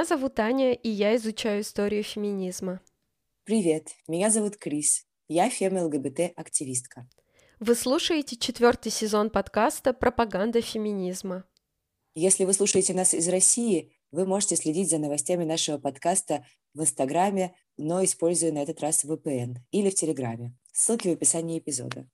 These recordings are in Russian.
Меня зовут Аня, и я изучаю историю феминизма. Привет, меня зовут Крис, я фем-ЛГБТ-активистка. Вы слушаете четвертый сезон подкаста «Пропаганда феминизма». Если вы слушаете нас из России, вы можете следить за новостями нашего подкаста в Инстаграме, но используя на этот раз VPN или в Телеграме. Ссылки в описании эпизода.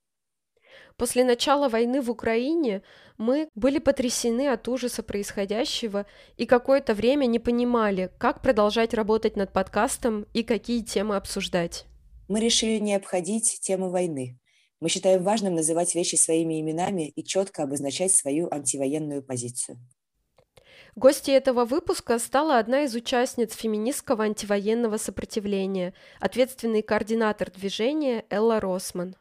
После начала войны в Украине мы были потрясены от ужаса происходящего и какое-то время не понимали, как продолжать работать над подкастом и какие темы обсуждать. Мы решили не обходить тему войны. Мы считаем важным называть вещи своими именами и четко обозначать свою антивоенную позицию. Гостьей этого выпуска стала одна из участниц феминистского антивоенного сопротивления, ответственный координатор движения Элла Росман.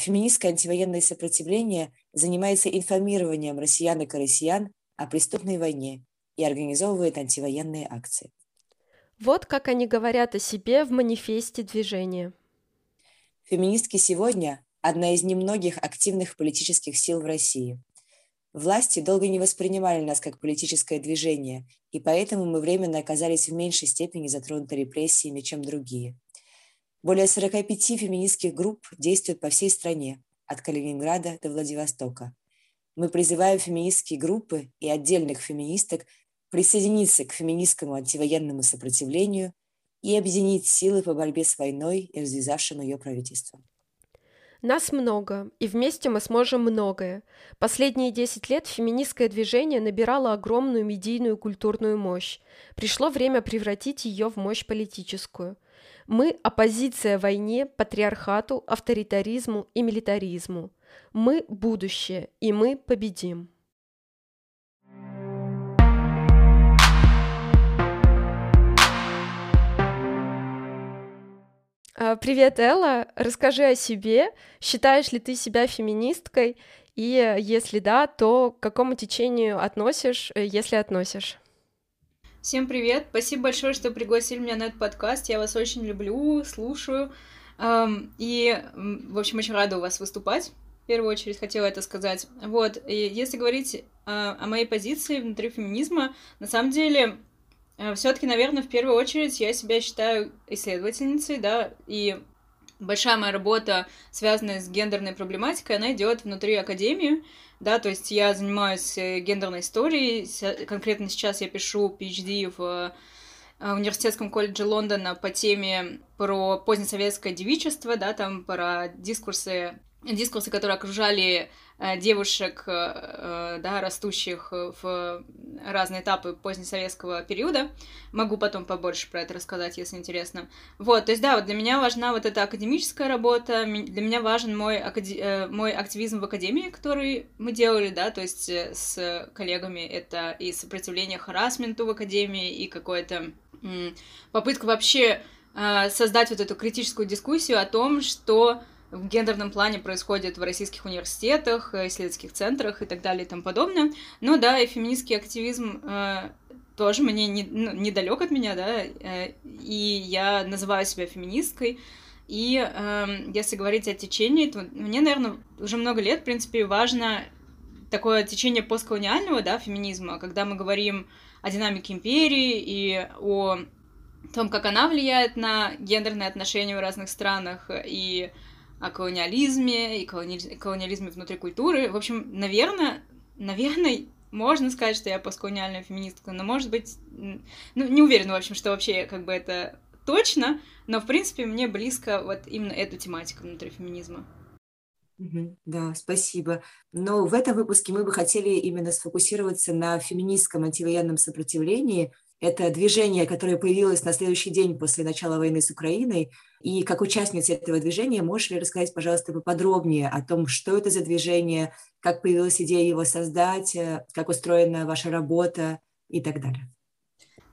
Феминистское антивоенное сопротивление занимается информированием россиянок и россиян о преступной войне и организовывает антивоенные акции. Вот как они говорят о себе в манифесте движения. Феминистки сегодня – одна из немногих активных политических сил в России. Власти долго не воспринимали нас как политическое движение, и поэтому мы временно оказались в меньшей степени затронуты репрессиями, чем другие – более 45 феминистских групп действуют по всей стране, от Калининграда до Владивостока. Мы призываем феминистские группы и отдельных феминисток присоединиться к феминистскому антивоенному сопротивлению и объединить силы по борьбе с войной и развязавшим ее правительством. Нас много, и вместе мы сможем многое. Последние 10 лет феминистское движение набирало огромную медийную культурную мощь. Пришло время превратить ее в мощь политическую – мы – оппозиция войне, патриархату, авторитаризму и милитаризму. Мы – будущее, и мы победим. А, привет, Элла. Расскажи о себе. Считаешь ли ты себя феминисткой? И если да, то к какому течению относишь, э, если относишь? Всем привет! Спасибо большое, что пригласили меня на этот подкаст. Я вас очень люблю, слушаю. И, в общем, очень рада у вас выступать. В первую очередь хотела это сказать. Вот, и если говорить а, о моей позиции внутри феминизма, на самом деле, э, все-таки, наверное, в первую очередь я себя считаю исследовательницей, да, и большая моя работа, связанная с гендерной проблематикой, она идет внутри академии да, то есть я занимаюсь э, гендерной историей, конкретно сейчас я пишу PhD в э, университетском колледже Лондона по теме про позднесоветское девичество, да, там про дискурсы дискурсы, которые окружали э, девушек, э, э, да, растущих в разные этапы позднесоветского периода. Могу потом побольше про это рассказать, если интересно. Вот, то есть, да, вот для меня важна вот эта академическая работа, для меня важен мой, акаде... мой активизм в академии, который мы делали, да, то есть с коллегами, это и сопротивление харасменту в академии, и какое-то попытка вообще создать вот эту критическую дискуссию о том, что в гендерном плане происходит в российских университетах, э, исследовательских центрах и так далее и тому подобное. Но да, и феминистский активизм э, тоже мне не, ну, недалек от меня, да, э, и я называю себя феминисткой. И э, если говорить о течении, то мне, наверное, уже много лет, в принципе, важно такое течение постколониального, да, феминизма, когда мы говорим о динамике империи и о том, как она влияет на гендерные отношения в разных странах и о колониализме и колони... колониализме внутри культуры. В общем, наверное, наверное, можно сказать, что я постколониальная феминистка, но, может быть, ну, не уверена, в общем, что вообще как бы это точно, но, в принципе, мне близко вот именно эта тематика внутри феминизма. Да, спасибо. Но в этом выпуске мы бы хотели именно сфокусироваться на феминистском антивоенном сопротивлении – это движение, которое появилось на следующий день после начала войны с Украиной. И как участница этого движения, можешь ли рассказать, пожалуйста, поподробнее о том, что это за движение, как появилась идея его создать, э, как устроена ваша работа и так далее?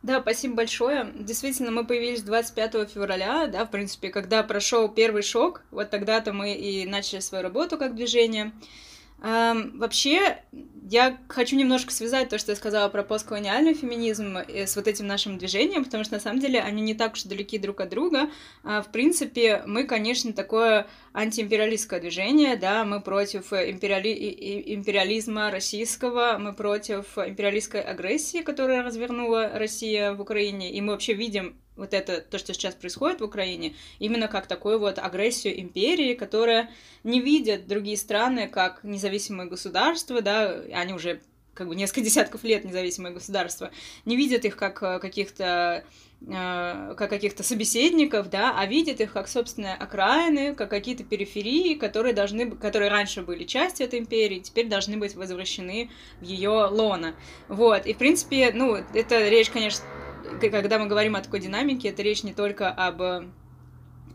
Да, спасибо большое. Действительно, мы появились 25 февраля, да, в принципе, когда прошел первый шок, вот тогда-то мы и начали свою работу как движение. Эм, вообще, я хочу немножко связать то, что я сказала про постколониальный феминизм с вот этим нашим движением, потому что на самом деле они не так уж далеки друг от друга. А, в принципе, мы, конечно, такое антиимпериалистское движение, да, мы против империали... империализма российского, мы против империалистской агрессии, которая развернула Россия в Украине, и мы вообще видим вот это, то, что сейчас происходит в Украине, именно как такую вот агрессию империи, которая не видит другие страны как независимые государства, да, они уже как бы несколько десятков лет независимые государства, не видят их как э, каких-то э, как каких-то собеседников, да, а видят их как, собственно, окраины, как какие-то периферии, которые должны, которые раньше были частью этой империи, теперь должны быть возвращены в ее лона. Вот, и, в принципе, ну, это речь, конечно, когда мы говорим о такой динамике, это речь не только об э,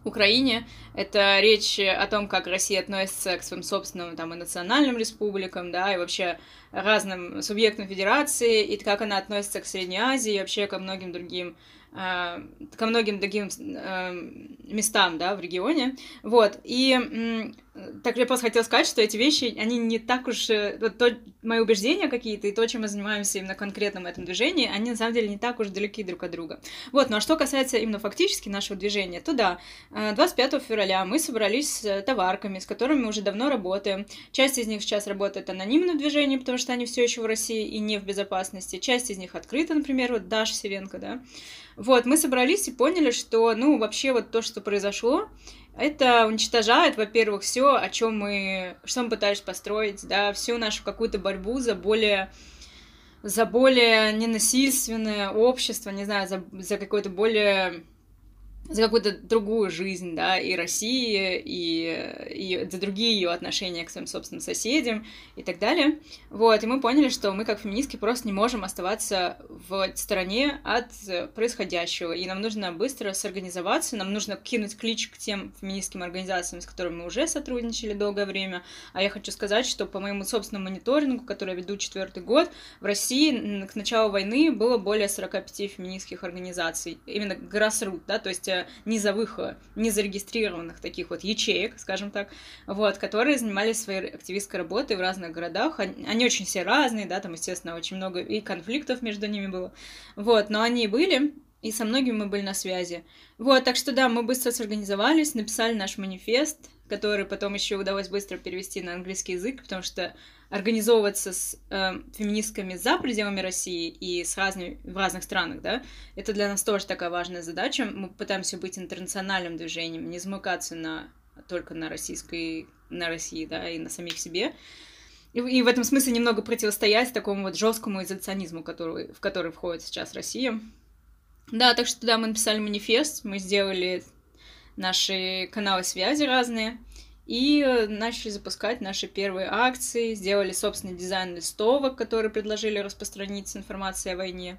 Украине. Это речь о том, как Россия относится к своим собственным там, и национальным республикам, да, и вообще разным субъектам федерации, и как она относится к Средней Азии, и вообще ко многим другим Э, ко многим другим э, местам, да, в регионе, вот, и так я просто хотела сказать, что эти вещи, они не так уж, э, вот то, мои убеждения какие-то и то, чем мы занимаемся именно конкретно в этом движении, они на самом деле не так уж далеки друг от друга. Вот, ну а что касается именно фактически нашего движения, то да, 25 февраля мы собрались с товарками, с которыми мы уже давно работаем. Часть из них сейчас работает анонимно в движении, потому что они все еще в России и не в безопасности. Часть из них открыта, например, вот Даша Севенко, да, вот, мы собрались и поняли, что, ну, вообще вот то, что произошло, это уничтожает, во-первых, все, о чем мы, что мы пытались построить, да, всю нашу какую-то борьбу за более за более ненасильственное общество, не знаю, за, за какое-то более за какую-то другую жизнь, да, и России, и, и за другие ее отношения к своим собственным соседям и так далее. Вот, и мы поняли, что мы как феминистки просто не можем оставаться в стороне от происходящего, и нам нужно быстро сорганизоваться, нам нужно кинуть клич к тем феминистским организациям, с которыми мы уже сотрудничали долгое время. А я хочу сказать, что по моему собственному мониторингу, который я веду четвертый год, в России к началу войны было более 45 феминистских организаций, именно grassroots, да, то есть э, низовых, незарегистрированных таких вот ячеек, скажем так, вот, которые занимались своей активистской работой в разных городах. Они, они очень все разные, да, там, естественно, очень много и конфликтов между ними было. Вот, но они были, и со многими мы были на связи. Вот, так что да, мы быстро сорганизовались, написали наш манифест, который потом еще удалось быстро перевести на английский язык, потому что организовываться с э, феминистками за пределами России и с разными, в разных странах, да, это для нас тоже такая важная задача. Мы пытаемся быть интернациональным движением, не замыкаться на, только на российской, на России, да, и на самих себе. И, и в этом смысле немного противостоять такому вот жесткому изоляционизму, который, в который входит сейчас Россия. Да, так что да, мы написали манифест, мы сделали наши каналы связи разные, и э, начали запускать наши первые акции, сделали собственный дизайн листовок, которые предложили распространить с информацией о войне.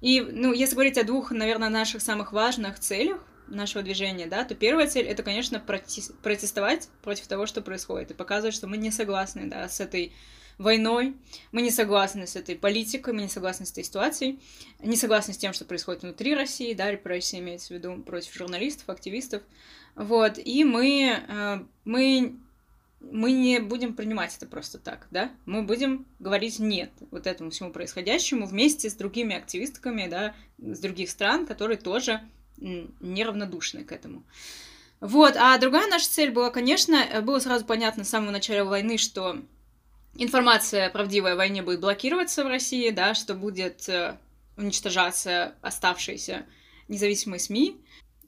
И, ну, если говорить о двух, наверное, наших самых важных целях нашего движения, да, то первая цель — это, конечно, протестовать против того, что происходит, и показывать, что мы не согласны, да, с этой войной, мы не согласны с этой политикой, мы не согласны с этой ситуацией, не согласны с тем, что происходит внутри России, да, репрессии имеется в виду против журналистов, активистов, вот, и мы, э, мы, мы не будем принимать это просто так, да, мы будем говорить нет вот этому всему происходящему вместе с другими активистками, да, с других стран, которые тоже неравнодушны к этому. Вот, а другая наша цель была, конечно, э, было сразу понятно с самого начала войны, что информация правдивая о войне будет блокироваться в России, да, что будет э, уничтожаться оставшиеся независимые СМИ,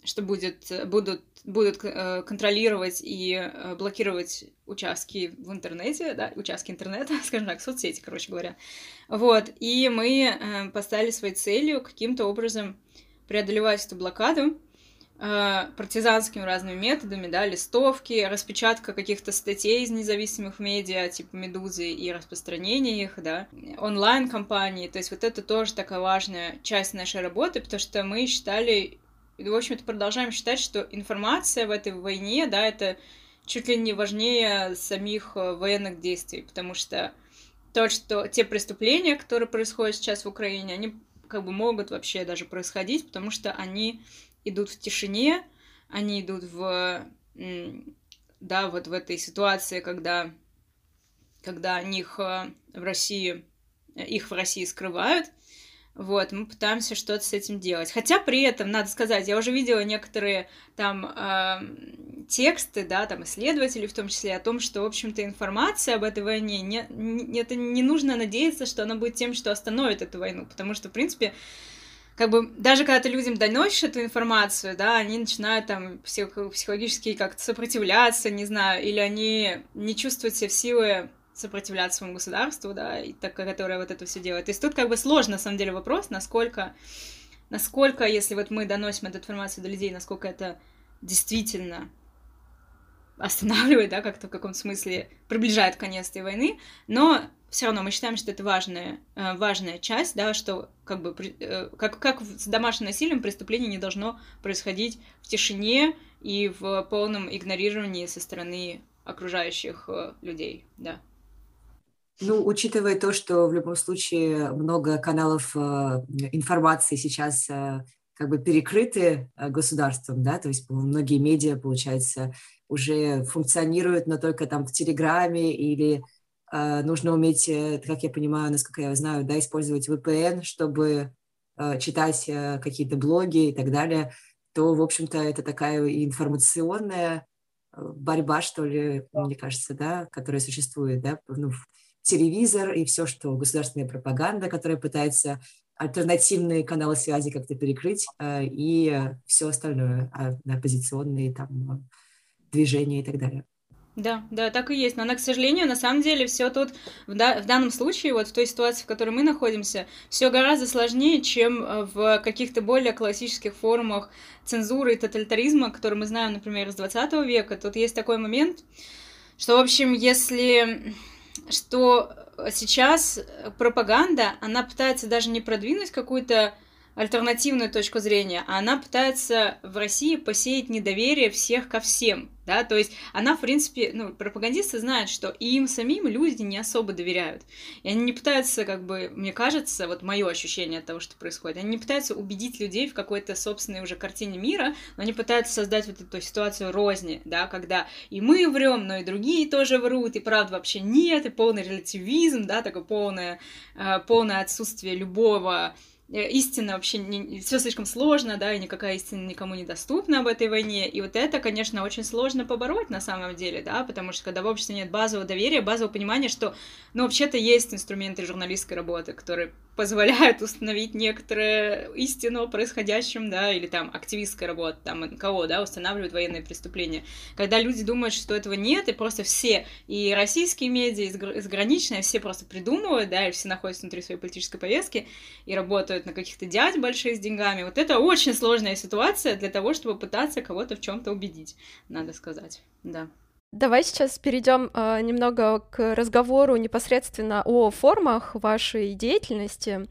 что будет, будут, будут э, контролировать и э, блокировать участки в интернете, да, участки интернета, скажем так, соцсети, короче говоря. Вот, и мы поставили своей целью каким-то образом преодолевать эту блокаду, Э, партизанскими разными методами, да, листовки, распечатка каких-то статей из независимых медиа, типа «Медузы», и распространение их, да, онлайн-компании, то есть вот это тоже такая важная часть нашей работы, потому что мы считали, в общем-то, продолжаем считать, что информация в этой войне, да, это чуть ли не важнее самих э, военных действий, потому что то, что те преступления, которые происходят сейчас в Украине, они как бы могут вообще даже происходить, потому что они идут в тишине, они идут в, да, вот в этой ситуации, когда когда них в России, их в России скрывают, вот, мы пытаемся что-то с этим делать. Хотя при этом, надо сказать, я уже видела некоторые там э, тексты, да, там исследователи в том числе, о том, что, в общем-то, информация об этой войне, не, не, это не нужно надеяться, что она будет тем, что остановит эту войну, потому что, в принципе, как бы даже когда ты людям доносишь эту информацию, да, они начинают там псих, психологически как-то сопротивляться, не знаю, или они не чувствуют себя в силы сопротивляться своему государству, да, и так, которое вот это все делает. То есть тут как бы сложно, на самом деле, вопрос, насколько, насколько, если вот мы доносим эту информацию до людей, насколько это действительно останавливает, да, как-то в каком-то смысле приближает конец этой войны, но все равно мы считаем, что это важная, э, важная часть, да, что как бы э, как, как с домашним насилием преступление не должно происходить в тишине и в полном игнорировании со стороны окружающих э, людей, да. Ну, учитывая то, что в любом случае много каналов информации сейчас как бы перекрыты государством, да, то есть многие медиа, получается, уже функционируют, но только там в Телеграме или нужно уметь, э, как я понимаю, насколько я знаю, да, использовать VPN, чтобы э, читать э, какие-то блоги и так далее, то, в общем-то, это такая информационная э, борьба, что ли, мне кажется, да, которая существует, да, ну, телевизор и все, что государственная пропаганда, которая пытается альтернативные каналы связи как-то перекрыть, э, и все остальное, а, оппозиционные там движения и так далее. Да, да, так и есть. Но она, к сожалению, на самом деле все тут в, да, в данном случае, вот в той ситуации, в которой мы находимся, все гораздо сложнее, чем э, в каких-то более классических формах цензуры и тоталитаризма, которые мы знаем, например, из 20 века. Тут есть такой момент, что, в общем, если что сейчас пропаганда, она пытается даже не продвинуть какую-то альтернативную точку зрения, а она пытается в России посеять недоверие всех ко всем да, то есть она, в принципе, ну, пропагандисты знают, что им самим люди не особо доверяют, и они не пытаются, как бы, мне кажется, вот мое ощущение от того, что происходит, они не пытаются убедить людей в какой-то собственной уже картине мира, но они пытаются создать вот эту ситуацию розни, да, когда и мы врем, но и другие тоже врут, и правда вообще нет, и полный релятивизм, да, такое полное, э, полное отсутствие любого истина вообще не, все слишком сложно, да, и никакая истина никому не доступна об этой войне. И вот это, конечно, очень сложно побороть на самом деле, да, потому что когда в обществе нет базового доверия, базового понимания, что, ну, вообще-то есть инструменты журналистской работы, которые позволяют установить некоторую истину о происходящем, да, или там активистская работа, там НКО, да, устанавливают военные преступления. Когда люди думают, что этого нет, и просто все, и российские медиа, и заграничные, все просто придумывают, да, и все находятся внутри своей политической повестки и работают на каких-то дядь больших с деньгами. Вот это очень сложная ситуация для того, чтобы пытаться кого-то в чем-то убедить, надо сказать, да. Давай сейчас перейдем э, немного к разговору непосредственно о формах вашей деятельности.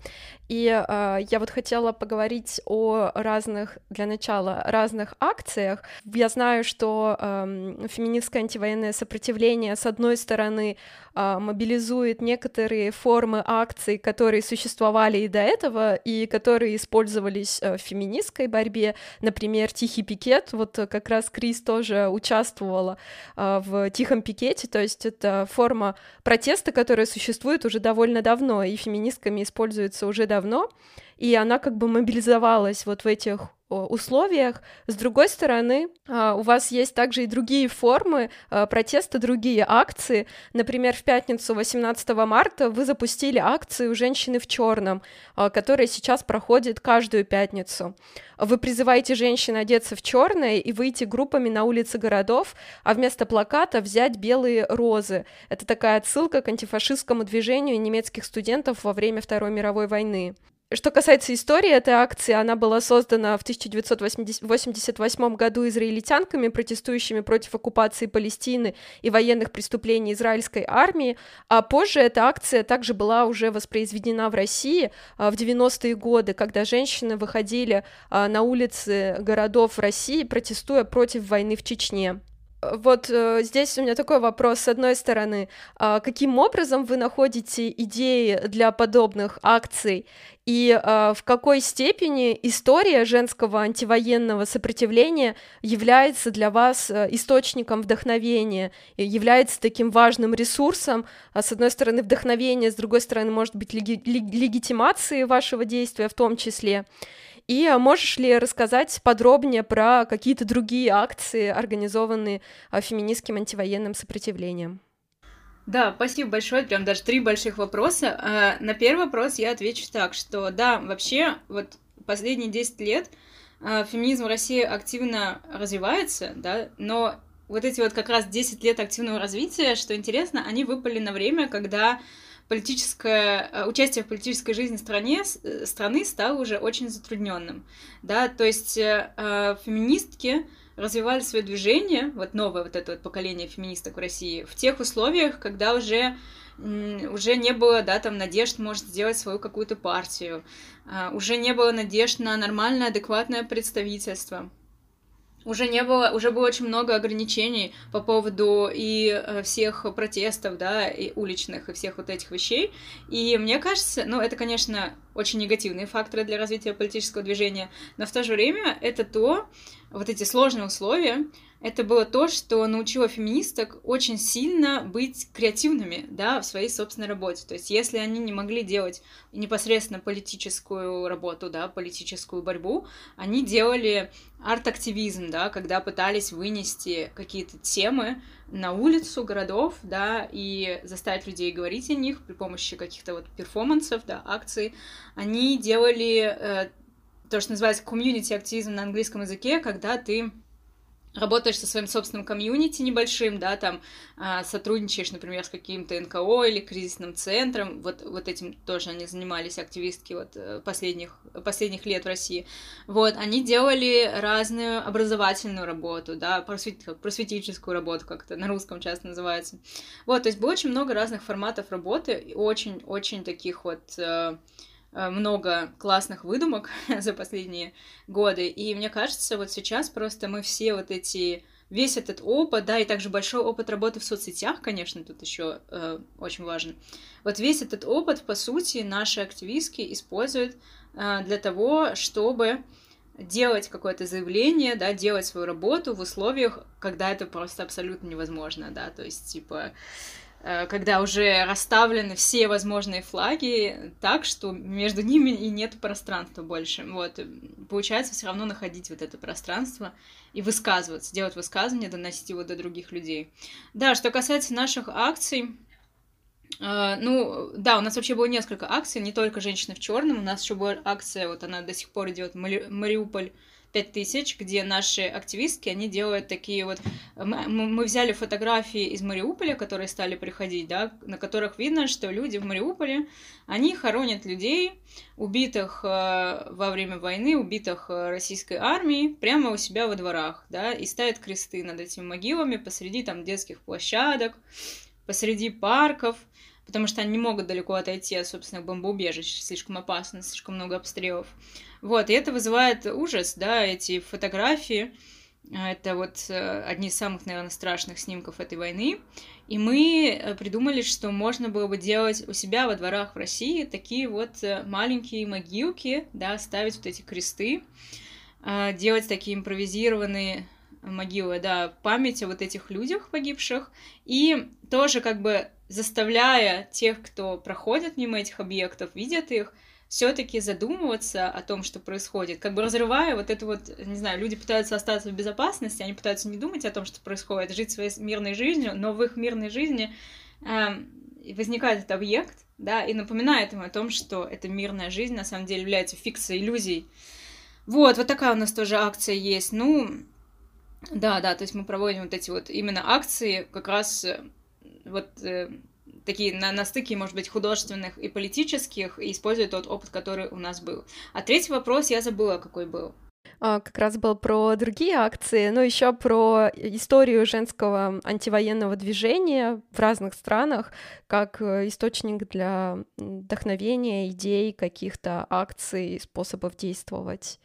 И э, я вот хотела поговорить о разных, для начала, разных акциях. Я знаю, что э, феминистское антивоенное сопротивление, с одной стороны, э, мобилизует некоторые формы акций, которые существовали и до этого, и которые использовались э, в феминистской борьбе. Например, тихий пикет. Вот как раз Крис тоже участвовала э, в тихом пикете, то есть это форма протеста, которая существует уже довольно давно, и феминистками используется уже давно давно, и она как бы мобилизовалась вот в этих условиях. С другой стороны, а, у вас есть также и другие формы а, протеста, другие акции. Например, в пятницу 18 марта вы запустили акцию «Женщины в черном», а, которая сейчас проходит каждую пятницу. Вы призываете женщин одеться в черное и выйти группами на улицы городов, а вместо плаката взять белые розы. Это такая отсылка к антифашистскому движению немецких студентов во время Второй мировой войны. Что касается истории этой акции, она была создана в 1988 году израильтянками, протестующими против оккупации Палестины и военных преступлений израильской армии, а позже эта акция также была уже воспроизведена в России а, в 90-е годы, когда женщины выходили а, на улицы городов России, протестуя против войны в Чечне. Вот э, здесь у меня такой вопрос. С одной стороны, э, каким образом вы находите идеи для подобных акций? И э, в какой степени история женского антивоенного сопротивления является для вас э, источником вдохновения, является таким важным ресурсом, а с одной стороны вдохновение, с другой стороны, может быть, леги- легитимации вашего действия в том числе. И а, можешь ли рассказать подробнее про какие-то другие акции, организованные феминистским антивоенным сопротивлением? Да, спасибо большое. Прям даже три больших вопроса. А, на первый вопрос я отвечу так, что да, вообще вот последние 10 лет феминизм в России активно развивается, да, но вот эти вот как раз 10 лет активного развития, что интересно, они выпали на время, когда политическое э, участие в политической жизни стране, э, страны стало уже очень затрудненным. Да? То есть э, феминистки развивали свое движение, вот новое вот это вот поколение феминисток в России, в тех условиях, когда уже уже не было, да, там, надежд, может, сделать свою какую-то партию, уже не было надежд на нормальное, адекватное представительство уже не было, уже было очень много ограничений по поводу и э, всех протестов, да, и уличных, и всех вот этих вещей. И мне кажется, ну, это, конечно, очень негативные факторы для развития политического движения, но в то же время это то, вот эти сложные условия, это было то, что научило феминисток очень сильно быть креативными, да, в своей собственной работе. То есть, если они не могли делать непосредственно политическую работу, да, политическую борьбу, они делали арт-активизм, да, когда пытались вынести какие-то темы на улицу городов, да, и заставить людей говорить о них при помощи каких-то вот перформансов, да, акций. Они делали э, то, что называется комьюнити-активизм на английском языке, когда ты работаешь со своим собственным комьюнити небольшим, да, там а, сотрудничаешь, например, с каким-то НКО или кризисным центром, вот, вот этим тоже они занимались, активистки вот э, последних, последних лет в России, вот, они делали разную образовательную работу, да, просвет, просветительскую работу, как это на русском часто называется, вот, то есть было очень много разных форматов работы, очень-очень таких вот Э, много классных выдумок за последние годы. И мне кажется, вот сейчас просто мы все вот эти весь этот опыт, да, и также большой опыт работы в соцсетях, конечно, тут еще э, очень важен. Вот весь этот опыт, по сути, наши активистки используют э, для того, чтобы делать какое-то заявление, да, делать свою работу в условиях, когда это просто абсолютно невозможно, да, то есть, типа, Э, когда уже расставлены все возможные флаги так, что между ними и нет пространства больше. Вот. Получается все равно находить вот это пространство и высказываться, делать высказывание, доносить его до других людей. Да, что касается наших акций, Uh, ну, да, у нас вообще было несколько акций, не только «Женщины в черном», у нас еще была акция, вот она до сих пор идет, Мариуполь 5000, где наши активистки, они делают такие вот... Мы, мы взяли фотографии из Мариуполя, которые стали приходить, да, на которых видно, что люди в Мариуполе, они хоронят людей, убитых э, во время войны, убитых э, российской армией, прямо у себя во дворах, да, и ставят кресты над этими могилами посреди там детских площадок, посреди парков, потому что они не могут далеко отойти от собственных бомбоубежищ, слишком опасно, слишком много обстрелов. Вот, и это вызывает ужас, да, эти фотографии, это вот э, одни из самых, наверное, страшных снимков этой войны. И мы э, придумали, что можно было бы делать у себя во дворах в России такие вот э, маленькие могилки, да, ставить вот эти кресты, делать такие импровизированные могилы, да, память о вот этих людях погибших, и тоже как бы заставляя тех, кто проходит мимо этих объектов, видят их, все-таки задумываться о том, что происходит, как бы разрывая вот это вот, не знаю, люди пытаются остаться в безопасности, они пытаются не думать о том, что происходит, жить своей мирной жизнью, но в их мирной жизни э, возникает этот объект, да, и напоминает им о том, что эта мирная жизнь на самом деле является фикцией, иллюзией. Вот, вот такая у нас тоже акция есть. Ну, да, да, то есть мы проводим вот эти вот именно акции как раз э, вот э, такие на, на стыке, может быть, художественных и политических, и используя тот опыт, который у нас был. А третий вопрос я забыла, какой был. А, как раз был про другие акции, но еще про историю женского антивоенного движения в разных странах, как э, источник для вдохновения, идей, каких-то акций, способов действовать.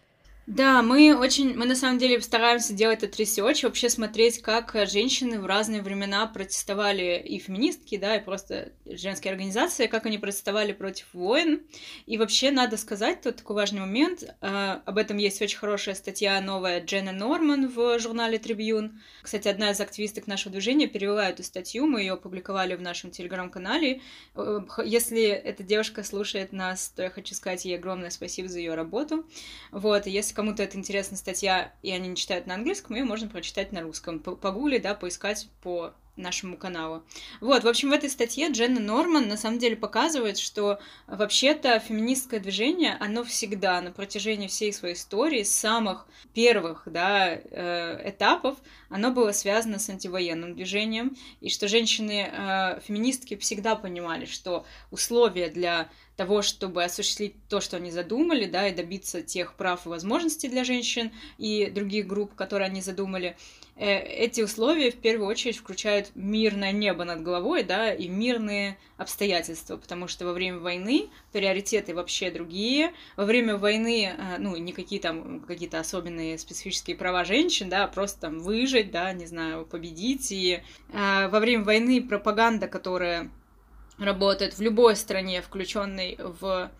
Да, мы очень, мы на самом деле стараемся делать этот research, вообще смотреть, как женщины в разные времена протестовали и феминистки, да, и просто женские организации, как они протестовали против войн. И вообще надо сказать, тут такой важный момент, э, об этом есть очень хорошая статья новая Дженна Норман в журнале Tribune. Кстати, одна из активисток нашего движения перевела эту статью, мы ее опубликовали в нашем телеграм-канале. Э, если эта девушка слушает нас, то я хочу сказать ей огромное спасибо за ее работу. Вот, если кому-то это интересная статья, и они не читают на английском, ее можно прочитать на русском. Погуглить, да, поискать по нашему каналу. Вот, в общем, в этой статье Дженна Норман на самом деле показывает, что вообще-то феминистское движение, оно всегда на протяжении всей своей истории, с самых первых, да, э, этапов, оно было связано с антивоенным движением, и что женщины-феминистки э, всегда понимали, что условия для того, чтобы осуществить то, что они задумали, да, и добиться тех прав и возможностей для женщин и других групп, которые они задумали, эти условия в первую очередь включают мирное небо над головой, да, и мирные обстоятельства, потому что во время войны приоритеты вообще другие. Во время войны, э, ну, никакие там какие-то особенные специфические права женщин, да, просто там выжить, да, не знаю, победить. И э, во время войны пропаганда, которая работает в любой стране, включенной в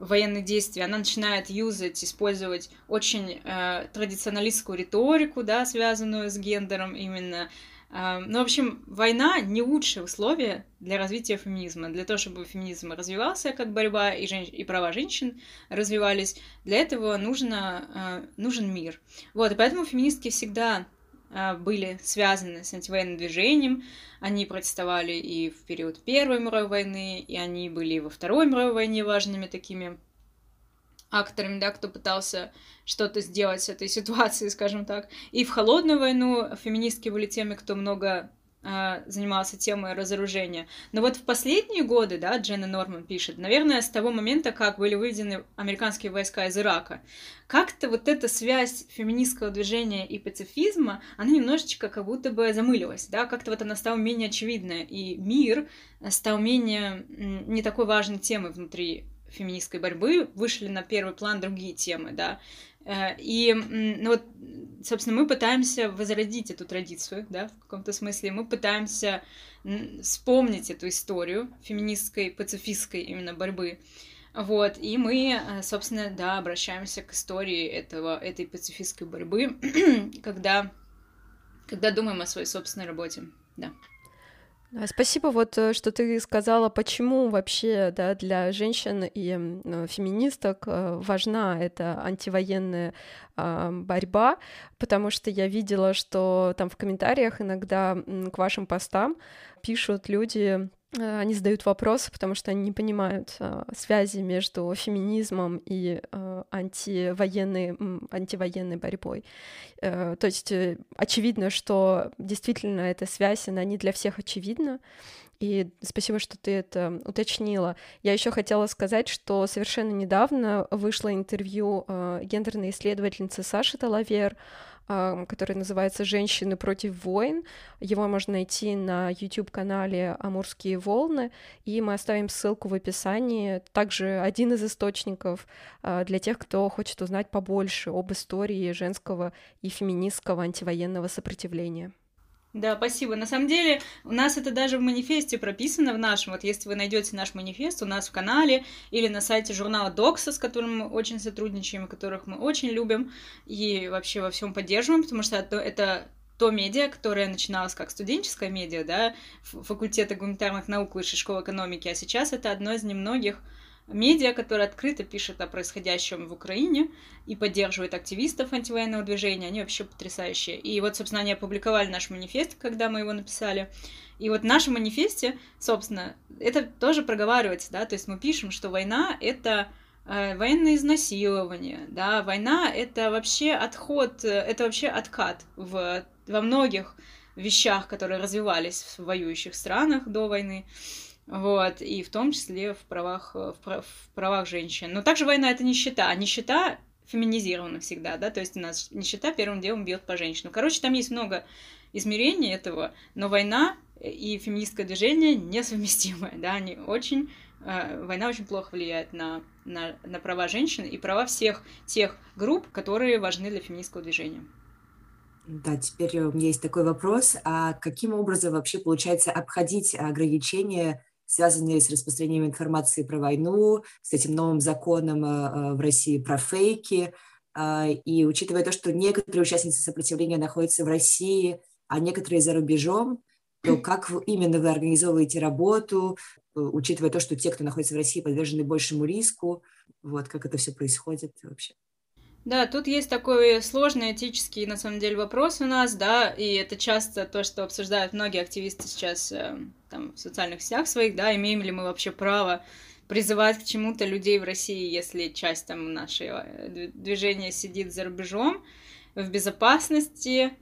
военных действий, она начинает юзать, использовать очень э, традиционалистскую риторику, да, связанную с гендером именно. Э, ну, в общем, война не лучшие условия для развития феминизма. Для того, чтобы феминизм развивался как борьба и, жен... и права женщин развивались, для этого нужно, э, нужен мир. Вот, и поэтому феминистки всегда были связаны с антивоенным движением, они протестовали и в период Первой мировой войны, и они были и во Второй мировой войне важными такими акторами, да, кто пытался что-то сделать с этой ситуацией, скажем так. И в холодную войну феминистки были теми, кто много а, занимался темой разоружения. Но вот в последние годы, да, Дженна Норман пишет, наверное, с того момента, как были выведены американские войска из Ирака, как-то вот эта связь феминистского движения и пацифизма, она немножечко как будто бы замылилась, да, как-то вот она стала менее очевидная, и мир стал менее, не такой важной темой внутри феминистской борьбы, вышли на первый план другие темы, да, и, ну вот, собственно, мы пытаемся возродить эту традицию, да, в каком-то смысле. Мы пытаемся вспомнить эту историю феминистской, пацифистской именно борьбы. Вот, и мы, э, собственно, да, обращаемся к истории этого, этой пацифистской борьбы, когда, когда думаем о своей собственной работе, да. Спасибо, вот э, что ты сказала, почему вообще да, для женщин и э, феминисток э, важна эта антивоенная а, борьба, потому что я видела, что там в комментариях иногда к вашим постам пишут люди, Э, они задают вопросы, потому что они не понимают э, связи между феминизмом и э, антивоенной, антивоенной борьбой. Э, то есть э, очевидно, что действительно эта связь, она не для всех очевидна. И спасибо, что ты это уточнила. Я еще хотела сказать, что совершенно недавно вышло интервью э, гендерной исследовательницы Саши Талавер, который называется «Женщины против войн». Его можно найти на YouTube-канале «Амурские волны», и мы оставим ссылку в описании. Также один из источников а, для тех, кто хочет узнать побольше об истории женского и феминистского антивоенного сопротивления. Да, спасибо. На самом деле, у нас это даже в манифесте прописано в нашем. Вот если вы найдете наш манифест у нас в канале или на сайте журнала Докса, с которым мы очень сотрудничаем, которых мы очень любим и вообще во всем поддерживаем, потому что это, то медиа, которое начиналось как студенческое медиа, да, факультета гуманитарных наук Высшей школы экономики, а сейчас это одно из немногих медиа, которые открыто пишут о происходящем в Украине и поддерживают активистов антивоенного движения, они вообще потрясающие. И вот, собственно, они опубликовали наш манифест, когда мы его написали. И вот в нашем манифесте, собственно, это тоже проговаривается, да, то есть мы пишем, что война — это э, военное изнасилование, да, война — это вообще отход, это вообще откат в, во многих вещах, которые развивались в воюющих странах до войны. Вот, и в том числе в правах, в, прав, в правах женщин. Но также война — это нищета. А нищета феминизирована всегда, да, то есть у нас нищета первым делом бьет по женщинам. Короче, там есть много измерений этого, но война и феминистское движение несовместимые, да, они очень э, война очень плохо влияет на, на, на права женщин и права всех тех групп, которые важны для феминистского движения. Да, теперь у меня есть такой вопрос. А каким образом вообще получается обходить ограничения, связанные с распространением информации про войну, с этим новым законом э, э, в России про фейки? А, и учитывая то, что некоторые участницы сопротивления находятся в России, а некоторые за рубежом, то как именно вы организовываете работу, э, учитывая то, что те, кто находится в России, подвержены большему риску, вот как это все происходит вообще? Да, тут есть такой сложный этический, на самом деле, вопрос у нас, да, и это часто то, что обсуждают многие активисты сейчас э, там, в социальных сетях своих, да, имеем ли мы вообще право призывать к чему-то людей в России, если часть там нашего э, движения сидит за рубежом в безопасности,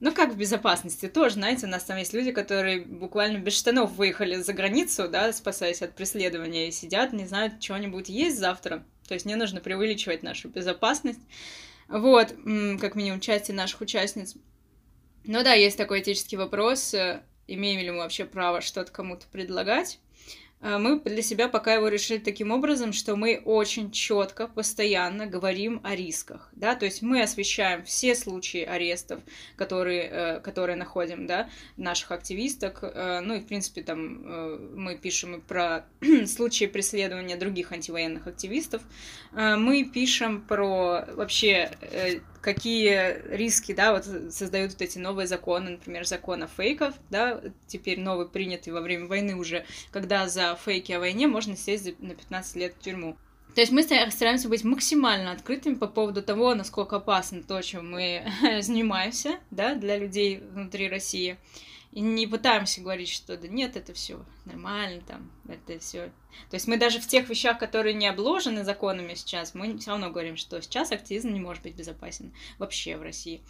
ну, как в безопасности тоже, знаете, у нас там есть люди, которые буквально без штанов выехали за границу, да, спасаясь от преследования, и сидят, не знают, что-нибудь есть завтра. То есть не нужно преувеличивать нашу безопасность. Вот, как минимум, части наших участниц. Ну да, есть такой этический вопрос, э, имеем ли мы вообще право что-то кому-то предлагать. А, мы для себя пока его решили таким образом, что мы очень четко, постоянно говорим о рисках, да, то есть мы освещаем все случаи арестов, которые, э, которые находим, да, наших активисток, э, ну и, в принципе, там э, мы пишем и про случаи преследования других антивоенных активистов, мы пишем про вообще какие риски, да, вот создают вот эти новые законы, например, закон о фейках, да, теперь новый принятый во время войны уже, когда за фейки о войне можно сесть на 15 лет в тюрьму. То есть мы стараемся быть максимально открытыми по поводу того, насколько опасно то, чем мы занимаемся, да, для людей внутри России. И не пытаемся говорить, что да нет, это все нормально, там, это все. То есть мы даже в тех вещах, которые не обложены законами сейчас, мы все равно говорим, что сейчас активизм не может быть безопасен вообще в России.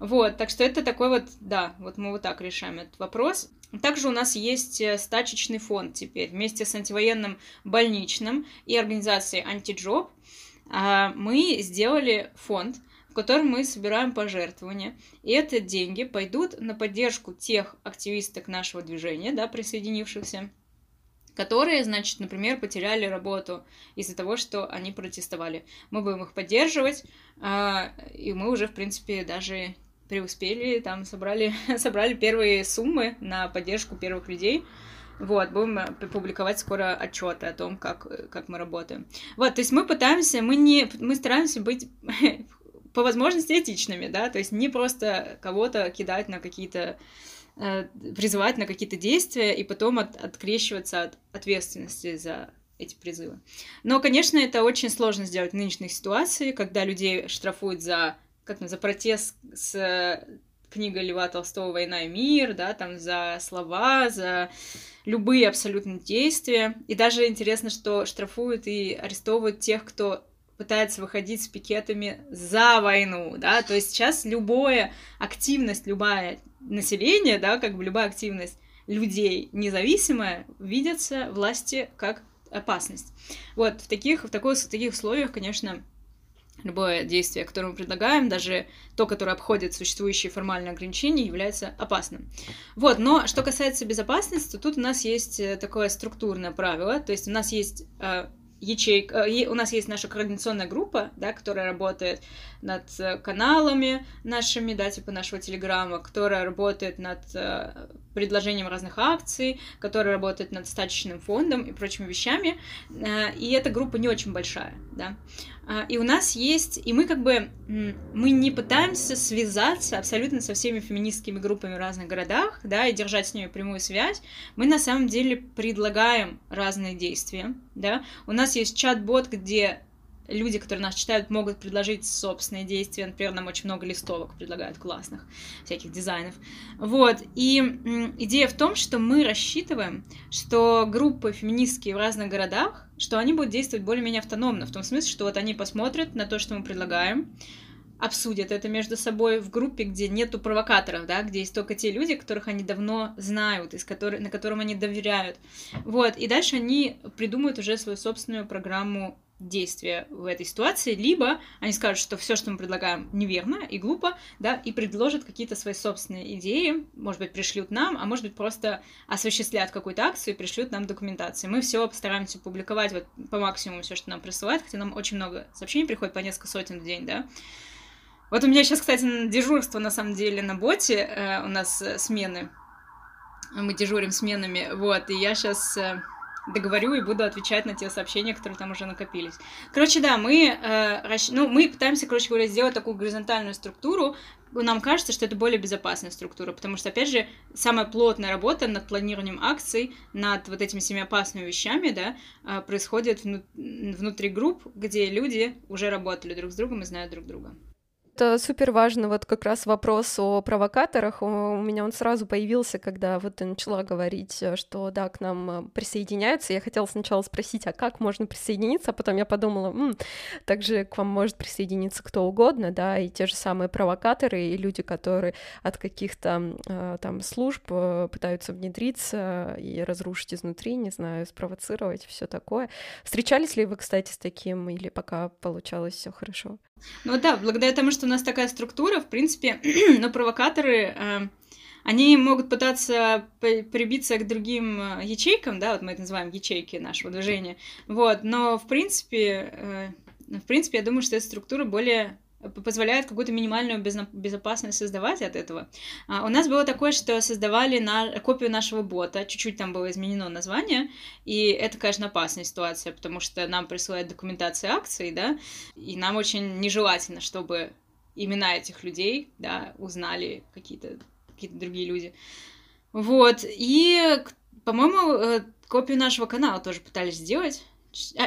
Вот, так что это такой вот, да, вот мы вот так решаем этот вопрос. Также у нас есть э, стачечный фонд теперь вместе с антивоенным больничным и организацией Антиджоб. А, мы сделали фонд, в котором мы собираем пожертвования. И эти деньги пойдут на поддержку тех активисток нашего движения, да, присоединившихся, которые, значит, например, потеряли работу из-за того, что они протестовали. Мы будем их поддерживать, а, и мы уже, в принципе, даже преуспели, там собрали, собрали первые суммы на поддержку первых людей. Вот, будем публиковать скоро отчеты о том, как, как мы работаем. Вот, то есть мы пытаемся, мы не, мы стараемся быть по возможности этичными, да, то есть не просто кого-то кидать на какие-то э, призывать на какие-то действия и потом от, открещиваться от ответственности за эти призывы. Но, конечно, это очень сложно сделать в нынешней ситуации, когда людей штрафуют за, как за протест с э, книгой Льва Толстого «Война и мир», да, там за слова, за любые абсолютно действия. И даже интересно, что штрафуют и арестовывают тех, кто пытается выходить с пикетами за войну, да, то есть сейчас любая активность, любая население, да, как бы любая активность людей независимая видится власти как опасность. Вот в таких, в, такой, в таких условиях, конечно, любое действие, которое мы предлагаем, даже то, которое обходит существующие формальные ограничения, является опасным. Вот, но что касается безопасности, то тут у нас есть э, такое структурное правило, то есть у нас есть э, ячейка, э, у нас есть наша координационная группа, да, которая работает над э, каналами нашими, да, типа нашего телеграмма, которая работает над э, предложением разных акций, которая работает над стачечным фондом и прочими вещами, и эта группа не очень большая, да. А, и у нас есть, и мы как бы, мы не пытаемся связаться абсолютно со всеми феминистскими группами в разных городах, да, и держать с ними прямую связь. Мы на самом деле предлагаем разные действия, да. У нас есть чат-бот, где люди, которые нас читают, могут предложить собственные действия. Например, нам очень много листовок предлагают классных, всяких дизайнов. Вот. И идея в том, что мы рассчитываем, что группы феминистские в разных городах, что они будут действовать более-менее автономно, в том смысле, что вот они посмотрят на то, что мы предлагаем, обсудят это между собой в группе, где нету провокаторов, да, где есть только те люди, которых они давно знают, из которых, на которым они доверяют. Вот, и дальше они придумают уже свою собственную программу действия в этой ситуации, либо они скажут, что все, что мы предлагаем, неверно и глупо, да, и предложат какие-то свои собственные идеи, может быть, пришлют нам, а может быть, просто осуществлят какую-то акцию и пришлют нам документацию. Мы все постараемся публиковать вот по максимуму все, что нам присылают, хотя нам очень много сообщений приходит, по несколько сотен в день, да. Вот у меня сейчас, кстати, дежурство, на самом деле, на боте, э, у нас э, смены, мы дежурим сменами, вот, и я сейчас... Договорю и буду отвечать на те сообщения, которые там уже накопились. Короче, да, мы, э, расщ... ну, мы пытаемся, короче говоря, сделать такую горизонтальную структуру. Нам кажется, что это более безопасная структура, потому что, опять же, самая плотная работа над планированием акций, над вот этими всеми опасными вещами, да, э, происходит вну... внутри групп, где люди уже работали друг с другом и знают друг друга. Это супер важно, вот как раз вопрос о провокаторах. У меня он сразу появился, когда вот ты начала говорить, э, что да, к нам э, присоединяются. Я хотела сначала спросить, а как можно присоединиться, а потом я подумала, М, также к вам может присоединиться кто угодно, да, и те же самые провокаторы, и люди, которые от каких-то э, там служб пытаются внедриться и разрушить изнутри, не знаю, спровоцировать, все такое. Встречались ли вы, кстати, с таким, или пока получалось все хорошо? Ну да, благодаря тому, что у нас такая структура, в принципе, но провокаторы, э, они могут пытаться прибиться к другим э, ячейкам, да, вот мы это называем ячейки нашего движения, вот, но в принципе, э, в принципе, я думаю, что эта структура более позволяет какую-то минимальную безопасность создавать от этого. А, у нас было такое, что создавали на копию нашего бота, чуть-чуть там было изменено название, и это, конечно, опасная ситуация, потому что нам присылают документации акций, да, и нам очень нежелательно, чтобы имена этих людей, да, узнали какие-то какие другие люди. Вот, и, по-моему, э, копию нашего канала тоже пытались сделать,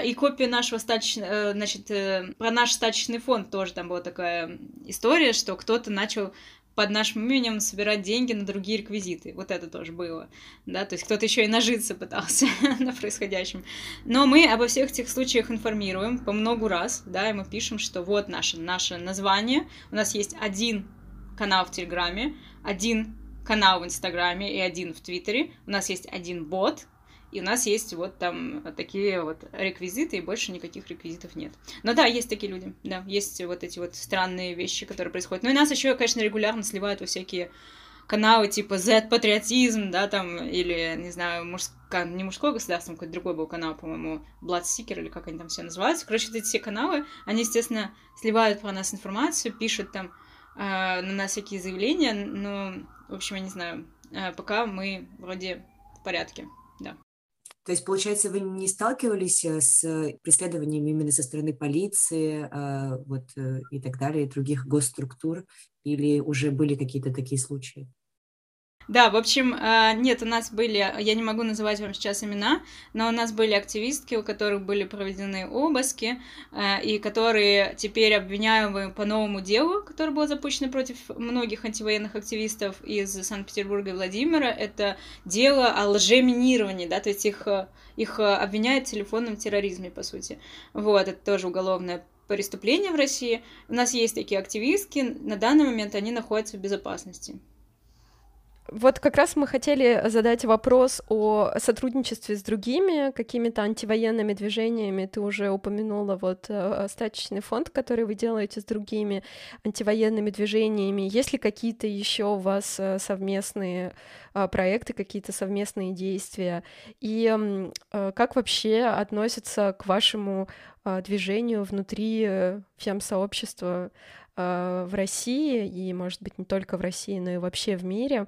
и копия нашего стачечного, э, значит, э, про наш стачечный фонд тоже там была такая история, что кто-то начал под нашим именем собирать деньги на другие реквизиты. Вот это тоже было, да, то есть кто-то еще и нажиться пытался на происходящем. Но мы обо всех этих случаях информируем по многу раз, да, и мы пишем, что вот наше, наше название, у нас есть один канал в Телеграме, один канал в Инстаграме и один в Твиттере, у нас есть один бот, и у нас есть вот там такие вот реквизиты, и больше никаких реквизитов нет. Но да, есть такие люди, да, есть вот эти вот странные вещи, которые происходят. Ну и нас еще, конечно, регулярно сливают во всякие каналы типа Z-патриотизм, да, там, или, не знаю, мужское, не мужское государство, какой-то другой был канал, по-моему, Bloodseeker, или как они там все называются. Короче, вот эти все каналы, они, естественно, сливают про нас информацию, пишут там э, на нас всякие заявления, но, в общем, я не знаю, э, пока мы вроде в порядке. То есть, получается, вы не сталкивались э, с преследованием именно со стороны полиции а, вот, э, и так далее, других госструктур, или уже были какие-то такие случаи? Да, в общем, а, нет, у нас были, я не могу называть вам сейчас имена, но у нас были активистки, у которых были проведены обыски, а, и которые теперь обвиняемы по новому делу, которое было запущено против многих антивоенных активистов из Санкт-Петербурга и Владимира. Это дело о лжеминировании, да, то есть их, их обвиняют в телефонном терроризме, по сути. Вот, это тоже уголовное преступление в России. У нас есть такие активистки, на данный момент они находятся в безопасности. Вот как раз мы хотели задать вопрос о сотрудничестве с другими какими-то антивоенными движениями. Ты уже упомянула вот э, стачечный фонд, который вы делаете с другими антивоенными движениями. Есть ли какие-то еще у вас э, совместные э, проекты, какие-то совместные действия? И как вообще относятся к вашему движению внутри фем-сообщества в России и, может быть, не только в России, но и вообще в мире.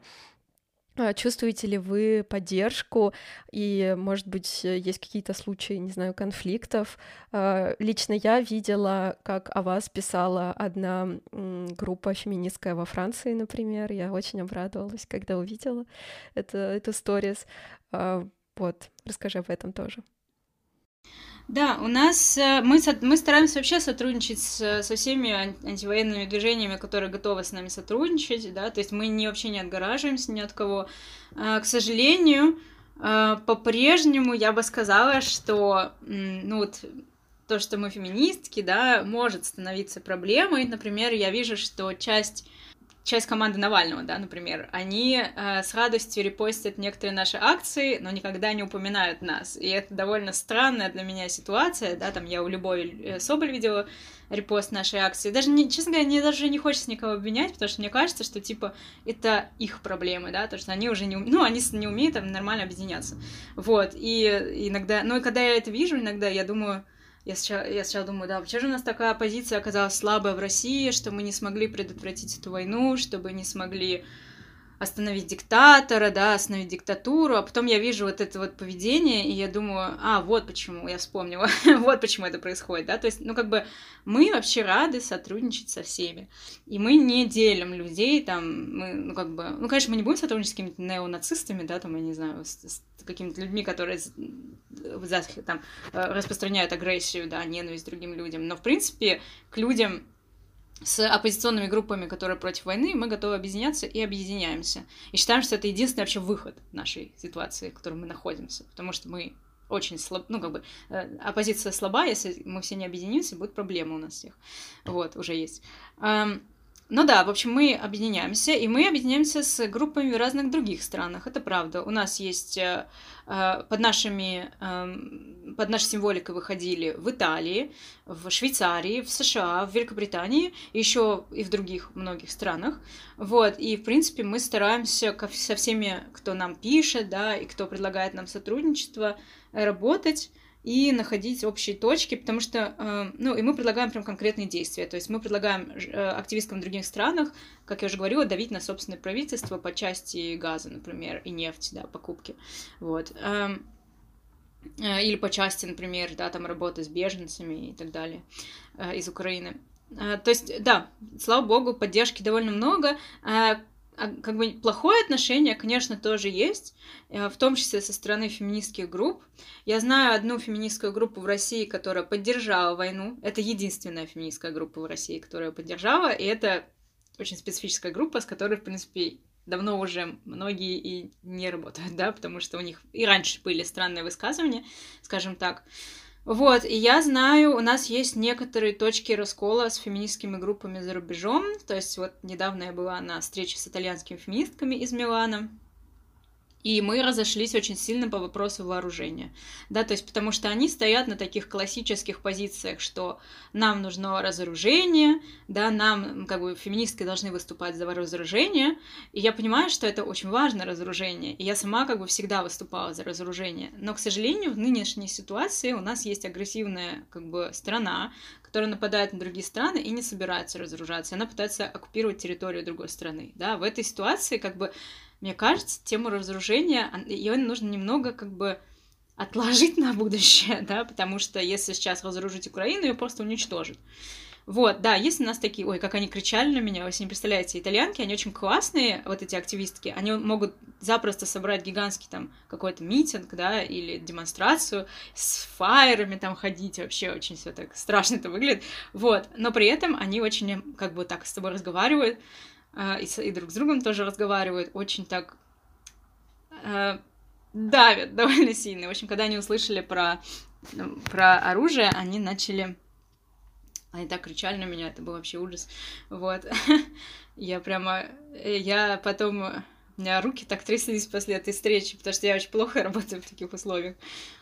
А, чувствуете ли вы поддержку и, может быть, есть какие-то случаи, не знаю, конфликтов? А, лично я видела, как о вас писала одна группа феминистская во Франции, например. Я очень обрадовалась, когда увидела это, эту сторис. А, вот, расскажи об этом тоже. Да, у нас э, мы, мы стараемся вообще сотрудничать с, со всеми антивоенными движениями, которые готовы с нами сотрудничать, да, то есть мы не, вообще не отгораживаемся ни от кого. А, к сожалению, а, по-прежнему я бы сказала, что, ну вот, то, что мы феминистки, да, может становиться проблемой. Например, я вижу, что часть часть команды Навального, да, например, они э, с радостью репостят некоторые наши акции, но никогда не упоминают нас. И это довольно странная для меня ситуация, да, там я у Любови э, Соболь видела репост нашей акции. Даже, не, честно говоря, мне даже не хочется никого обвинять, потому что мне кажется, что, типа, это их проблемы, да, то, что они уже не, ну, они не умеют там нормально объединяться. Вот, и иногда, ну, и когда я это вижу, иногда я думаю, я сейчас, я сейчас думаю, да, почему же у нас такая позиция оказалась слабая в России, что мы не смогли предотвратить эту войну, чтобы не смогли остановить диктатора, да, остановить диктатуру, а потом я вижу вот это вот поведение, и я думаю, а, вот почему, я вспомнила, вот почему это происходит, да, то есть, ну, как бы мы вообще рады сотрудничать со всеми, и мы не делим людей, там, мы, ну, как бы, ну, конечно, мы не будем сотрудничать с какими-то неонацистами, да, там, я не знаю, с, с какими-то людьми, которые там э, распространяют агрессию, да, ненависть другим людям, но, в принципе, к людям с оппозиционными группами, которые против войны, мы готовы объединяться и объединяемся. И считаем, что это единственный вообще выход нашей ситуации, в которой мы находимся, потому что мы очень слаб, ну, как бы, э, оппозиция слаба, если мы все не объединимся, будет проблема у нас всех. Вот, уже есть. Ну да, в общем, мы объединяемся, и мы объединяемся с группами в разных других странах, это правда. У нас есть э, э, под нашими, э, под нашей символикой выходили в Италии, в Швейцарии, в США, в Великобритании, еще и в других многих странах. Вот, и, в принципе, мы стараемся со всеми, кто нам пишет, да, и кто предлагает нам сотрудничество, работать и находить общие точки, потому что, э, ну, и мы предлагаем прям конкретные действия, то есть мы предлагаем э, активисткам в других странах, как я уже говорила, давить на собственное правительство по части газа, например, и нефти, да, покупки, вот, эм, э, или по части, например, да, там работы с беженцами и так далее из Украины. То есть, да, слава богу, поддержки довольно много. А, как бы плохое отношение, конечно, тоже есть, э, в том числе со стороны феминистских групп. Я знаю одну феминистскую группу в России, которая поддержала войну. Это единственная феминистская группа в России, которая поддержала, и это очень специфическая группа, с которой, в принципе, давно уже многие и не работают, да, потому что у них и раньше были странные высказывания, скажем так. Вот, и я знаю, у нас есть некоторые точки раскола с феминистскими группами за рубежом. То есть вот недавно я была на встрече с итальянскими феминистками из Милана. И мы разошлись очень сильно по вопросу вооружения. Да, то есть потому что они стоят на таких классических позициях, что нам нужно разоружение, да, нам, как бы, феминистки должны выступать за разоружение. И я понимаю, что это очень важно, разоружение. И я сама, как бы, всегда выступала за разоружение. Но, к сожалению, в нынешней ситуации у нас есть агрессивная, как бы, страна, которая нападает на другие страны и не собирается разоружаться. Она пытается оккупировать территорию другой страны. Да, в этой ситуации, как бы, мне кажется, тему разоружения, ее нужно немного как бы отложить на будущее, да, потому что если сейчас разоружить Украину, ее просто уничтожат. Вот, да, есть у нас такие, ой, как они кричали на меня, вы себе не представляете, итальянки, они очень классные, вот эти активистки, они могут запросто собрать гигантский там какой-то митинг, да, или демонстрацию, с фаерами там ходить, вообще очень все так страшно это выглядит, вот, но при этом они очень как бы так с тобой разговаривают, и, и друг с другом тоже разговаривают, очень так э, давят довольно сильно. В общем, когда они услышали про, ну, про оружие, они начали... Они так кричали на меня, это был вообще ужас. Вот. я прямо... Э, я потом меня руки так тряслись после этой встречи, потому что я очень плохо работаю в таких условиях.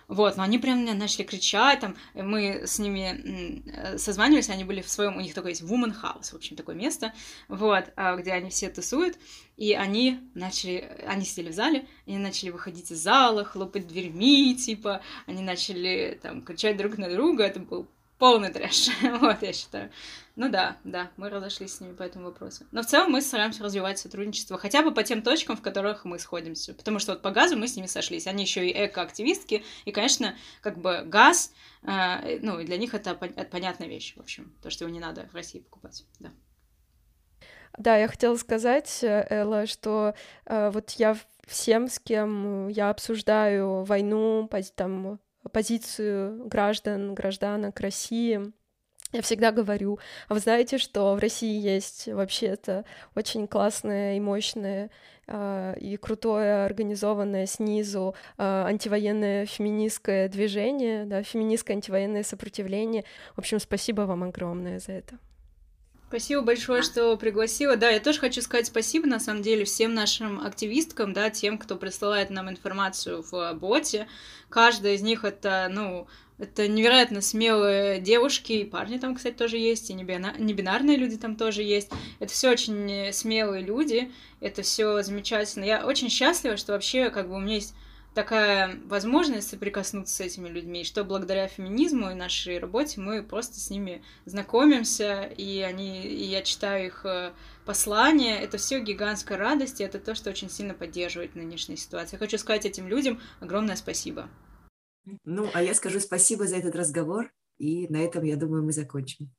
Вот, но они прям начали кричать, там, мы с ними э, созванивались, они были в своем, у них такое есть Woman House, в общем, такое место, вот, а, где они все тусуют, и они начали, они сидели в зале, они начали выходить из зала, хлопать дверьми, типа, они начали, там, кричать друг на друга, это был полный трэш, вот, я считаю. Ну да, да, мы разошлись с ними по этому вопросу. Но в целом мы стараемся развивать сотрудничество хотя бы по тем точкам, в которых мы сходимся. Потому что вот по газу мы с ними сошлись. Они еще и эко-активистки. И, конечно, как бы газ, э, ну, для них это понятная вещь, в общем. То, что его не надо в России покупать, да. Да, я хотела сказать, э, Элла, что э, вот я всем, с кем я обсуждаю войну, там, позицию граждан, гражданок России, я всегда говорю, а вы знаете, что в России есть вообще-то очень классное и мощное э, и крутое организованное снизу э, антивоенное феминистское движение, да, феминистское антивоенное сопротивление. В общем, спасибо вам огромное за это. Спасибо большое, что пригласила. Да, я тоже хочу сказать спасибо, на самом деле, всем нашим активисткам, да, тем, кто присылает нам информацию в боте. Каждая из них это, ну, это невероятно смелые девушки, и парни там, кстати, тоже есть, и небинарные люди там тоже есть. Это все очень смелые люди, это все замечательно. Я очень счастлива, что вообще как бы у меня есть такая возможность соприкоснуться с этими людьми, что благодаря феминизму и нашей работе мы просто с ними знакомимся, и они, и я читаю их э, послания, это все гигантская радость, и это то, что очень сильно поддерживает нынешнюю ситуацию. Я хочу сказать этим людям огромное спасибо. Ну, а я скажу спасибо за этот разговор, и на этом, я думаю, мы закончим.